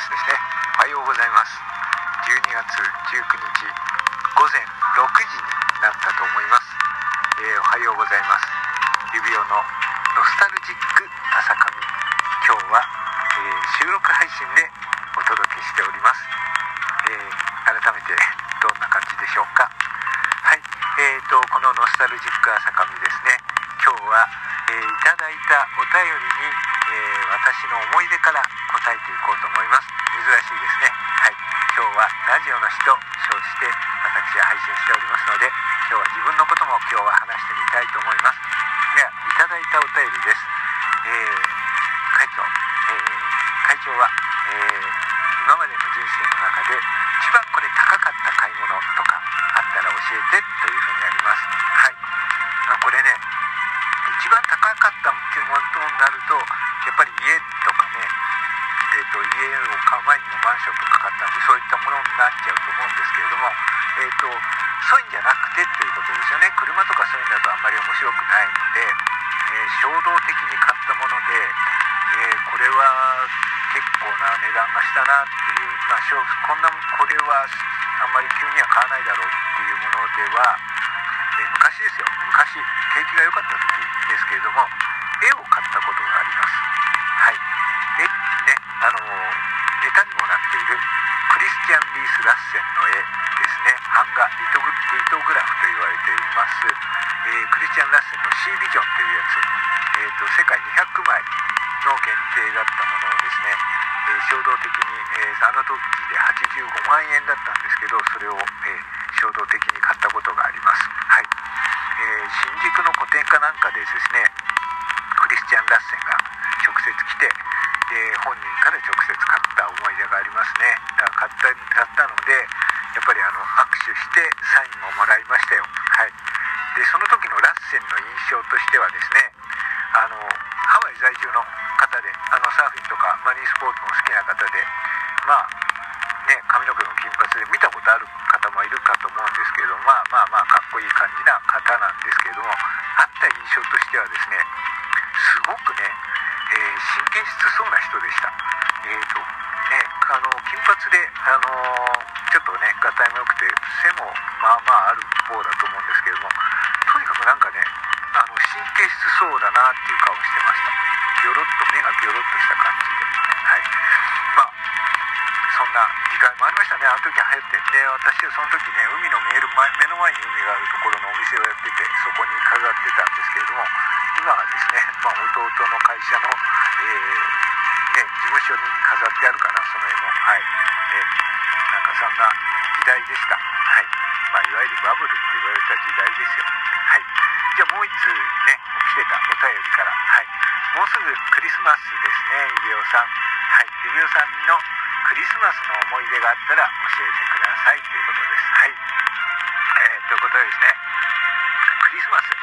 うございますですね。おはようございます。12月19日午前6時になったと思います、えー、おはようございます。指輪のノスタルジック朝霞今日は、えー、収録配信でお届けしております、えー、改めてどんな感じでしょうか。はい。えーとこのノスタルジック朝霞ですね。今日は、えー、いただいたお便りに、え私の思い出から答えていこうと思います。珍しいですね。はい。今日はラジオの日と称して私は配信しておりますので今日は自分のことも今日は話してみたいと思います。ではいただいたお便りです、えー、会長、えー、会長は、えー、今までの人生の中で一番これ高かった買い物とかあったら教えてというふうにあります。はい、まあ、これね一番高かったっていうものになるとやっぱり家と、と、家を買う前にもマンションとか買ったんでそういったものになっちゃうと思うんですけれども、えーと、そういうんじゃなくてということですよね。車とかそういうんだとあんまり面白くないので、えー、衝動的に買ったもので、えー、これは結構な値段がしたなっていう、まあ、こんなこれはあんまり急には買わないだろうっていうものでは、えー、昔ですよ。昔景気が良かった時ですけれども絵を買ったことン・リース・ラッセンの絵ですね。版画リトグリトグラフと言われています、えー、クリスチャン・ラッセンの C ビジョンというやつ、えーと、世界200枚の限定だったものをですね、えー、衝動的に、えー、あの時で85万円だったんですけどそれを、えー、衝動的に買ったことがあります。はい、え新宿の古典家なんかでですねリスチャン・ラッセンがで本人から直接買った思い出がありますね。だから買った買ったのでやっぱりあの握手してサインももらいましたよ。はい。でその時のラッセンの印象としてはですねあのハワイ在住の方であのサーフィンとかマリンスポーツも好きな方でまあね髪の毛の金髪で見たことある方もいるかと思うんですけれどまあまあまあかっこいい感じな方なんですけれどもあった印象としてはですねすごくね、えー、神経質そうギョロッと、目がギョロッとした感じで。はい。まあ、そんな時間もありましたね、あの時流行って。で、私はその時ね、海の見える前、目の前に海があるところのお店をやってて、そこに飾ってたんですけれども、今はですね、まあ、弟の会社の、えー、ね、事務所に飾ってあるかな、その絵も。はい。えー、なんかそんな時代でした。はい。まあ、いわゆるバブルって言われた時代ですよ。はい。じゃあもう一通ね、来てたお便りから。はい。もうすぐクリスマスですね、指輪さん。はい。指輪さんのクリスマスの思い出があったら教えてくださいということです。はい。えー、ということでですね、クリスマス。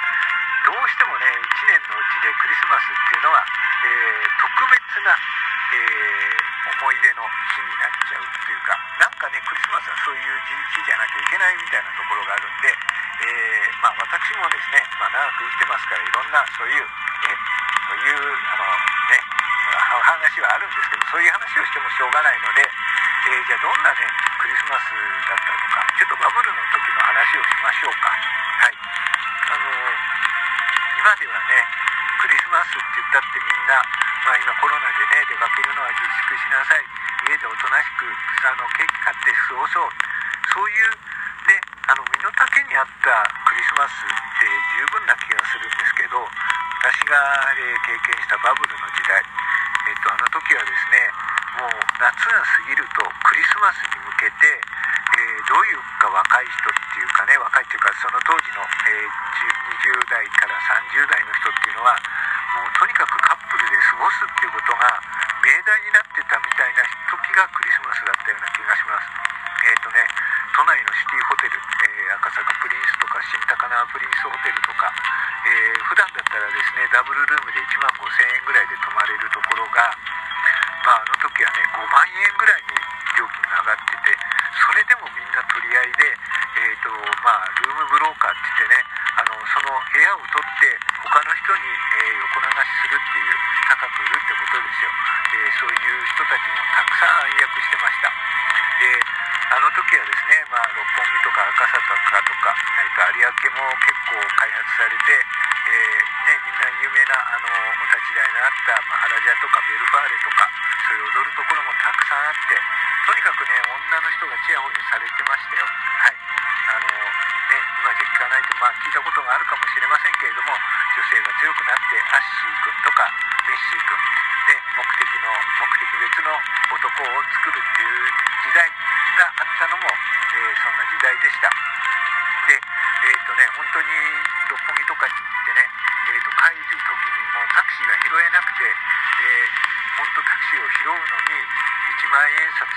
どうしてもね1年のうちでクリスマスっていうのは、えー、特別な、えー、思い出の日になっちゃうっていうかなんかねクリスマスはそういう日じゃなきゃいけないみたいなところがあるんで、え、まあ、私もですね、まあ、長く生きてますからいろんなそういう、えいうあのね話はあるんですけどそういう話をしてもしょうがないので、えじゃあどんなねクリスマスだったとかちょっとバブルの時の話をしましょうか。はい。あの今ではねクリスマスって言ったってみんな、まあ、今コロナでね出かけるのは自粛しなさい。家でおとなしくあのケーキ買って過ごそう。そういうねあの身の丈に合ったクリスマスって十分な気がするんですけど私が、え、経験したバブルの時代、えーと、あの時はですねもう夏が過ぎるとクリスマスに向けて、えー、どういうか若い人っていうかね若いっていうかその当時の、えー、20代から30代の人っていうのはもうとにかくカップルで過ごすっていうことが命題になってたみたいな時がクリスマスだったような気がします。えっ、ー、とね都内のシティホテル、えー、赤坂プリンスとか新高輪プリンスホテルとか、ー、普段だったらですねダブルルームで1万5000円ぐらいで泊まれるところが、まあ、あの時はね5万円ぐらいに料金が上がっててそれでもみんなあったマハラジャとかベルファーレとかそういう踊るところもたくさんあってとにかくね女の人がちやほやされてましたよ。はい。あのね今じゃ聞かないとまあ聞いたことがあるかもしれませんけれども女性が強くなってアッシー君とかメッシー君で目的の目的別の男を作るっていう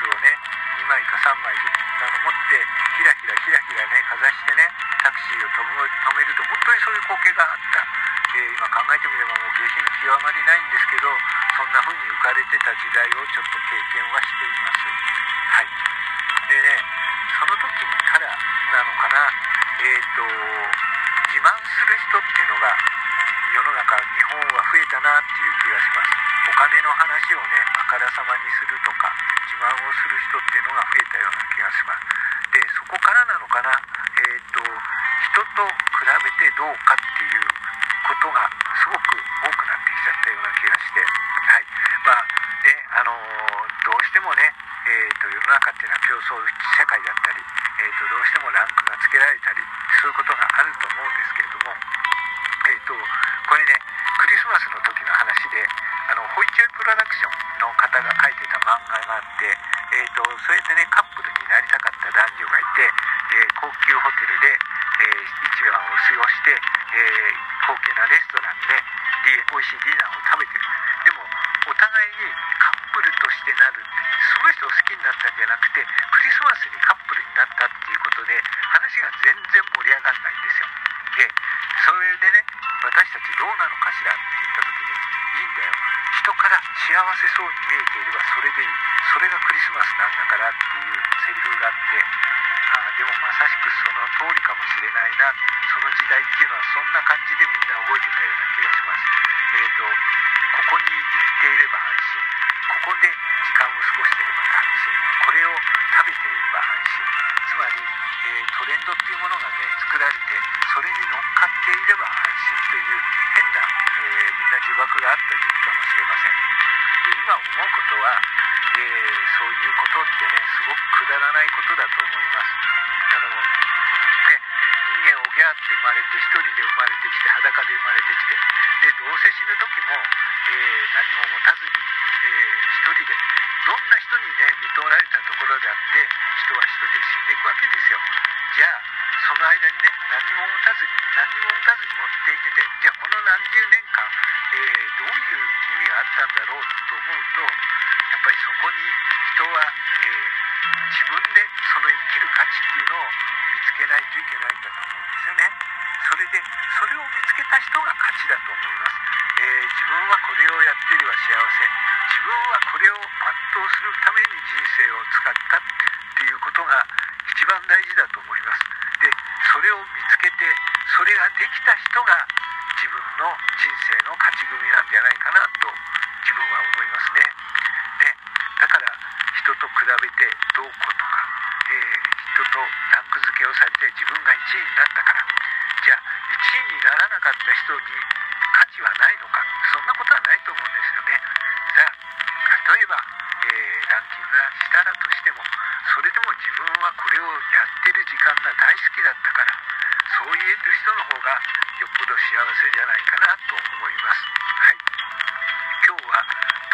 万円札をね2枚か3枚なの持ってひらひらひらひらねかざしてねタクシーを止めると本当にそういう光景があった、えー、今考えてみればもう下品極まりないんですけどそんな風に浮かれてた時代をちょっと経験はしています。はい。でねその時にからなのかな。えっ、ー、と自慢する人っていうのが世の中日本は増えたなっていう気がします。お金の話をねからさまにするとか自慢をする人っていうのが増えたような気がします。でそこからなのかな？えっ、ー、と人と比べてどうかっていうことがすごく多くなってきちゃったような気がして。はい。まあねあのー、どうしてもねえーと、世の中っていうのは競争社会だったり、えーと、どうしてもランクがつけられたりそういうことがしてなるその人を好きになったんじゃなくてクリスマスにカップルになったっていうことで話が全然盛り上がらないんですよ。でそれでね私たちどうなのかしらって言った時にいいんだよ。人から幸せそうに見えていればそれでいい。それがクリスマスなんだからっていうセリフがあってあでもまさしくその通りかもしれないな。その時代っていうのはそんな感じでみんな覚えてたような気がします。えっ、ー、とここに行っていればここで時間を過ごしていれば安心これを食べていれば安心つまり、えー、トレンドっていうものがね作られてそれに乗っかっていれば安心という変な、えー、みんな呪縛があった時期かもしれません。で今思うことは、えー、そういうことってねすごくくだらないことだと思います。あのね人間おぎゃって生まれて一人で生まれてきて裸で生まれてきてでどうせ死ぬ時も、えー、何も持たずに、人でどんな人にね見とられたところであって人は人で死んでいくわけですよじゃあその間にね何も持たずに何も持たずに持っていけてじゃあこの何十年間、えー、どういう意味があったんだろうと思うとやっぱりそこに人は、えー、自分でその生きる価値っていうのを見つけないといけないんだと思うんですよね。それでそれを見つけた人が勝ちだと思います。えー、自分はこれをやっていれば幸せ自分はこれを全うするために人生を使ったっていうことが一番大事だと思います。でそれを見つけてそれができた人が自分の人生の勝ち組なんじゃないかなと自分は思いますね。ねだから人と比べてどうこうとか、えー、人とランク付けをされて自分が1位になったからじゃあ1位にならなかった人に価値はないのかえば、えー、ランキングがしたらとしてもそれでも自分はこれをやってる時間が大好きだったからそう言える人の方がよっぽど幸せじゃないかなと思います。はい。今日は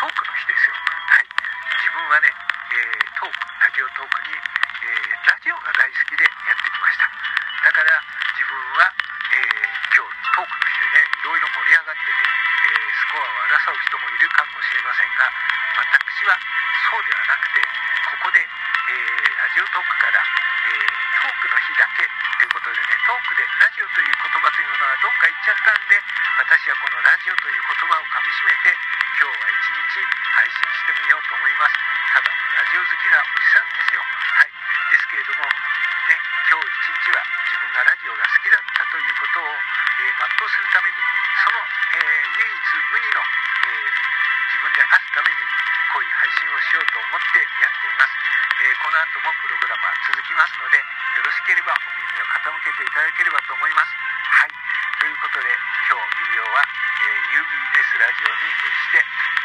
トークの日ですよ。はい。自分はね、えー、トークラジオトークに、えー、ラジオが大好きでやってきました。だから自分は、えー、今日トークの日でねいろいろ盛り上がってて、えスコアを争う人もいるかもしれませんが私はそうではなくてここでえー、ラジオトークから、えー、トークの日だけということでねトークでラジオという言葉というものがどっか行っちゃったんで私はこのラジオという言葉をかみしめて今日は一日配信してみようと思います。ただのラジオ好きなおじさんです。ということで今日指輪は、えー、UBS ラジオに扮して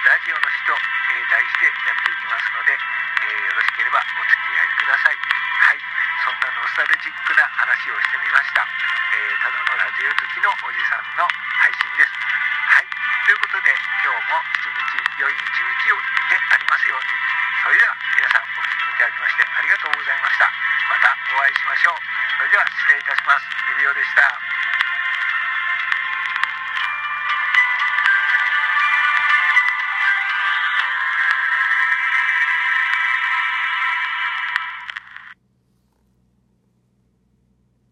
ラジオの日と、えー、題してやっていきますので、えよろしければお付き合いください。はい。そんなノスタルジックな話をしてみました、えただのラジオ好きのおじさんの配信です。はい。ということで今日も一日良い一日でありますように。それでは皆さんお聴きいただきましてありがとうございました。またお会いしましょう。それでは失礼いたします。指輪でした。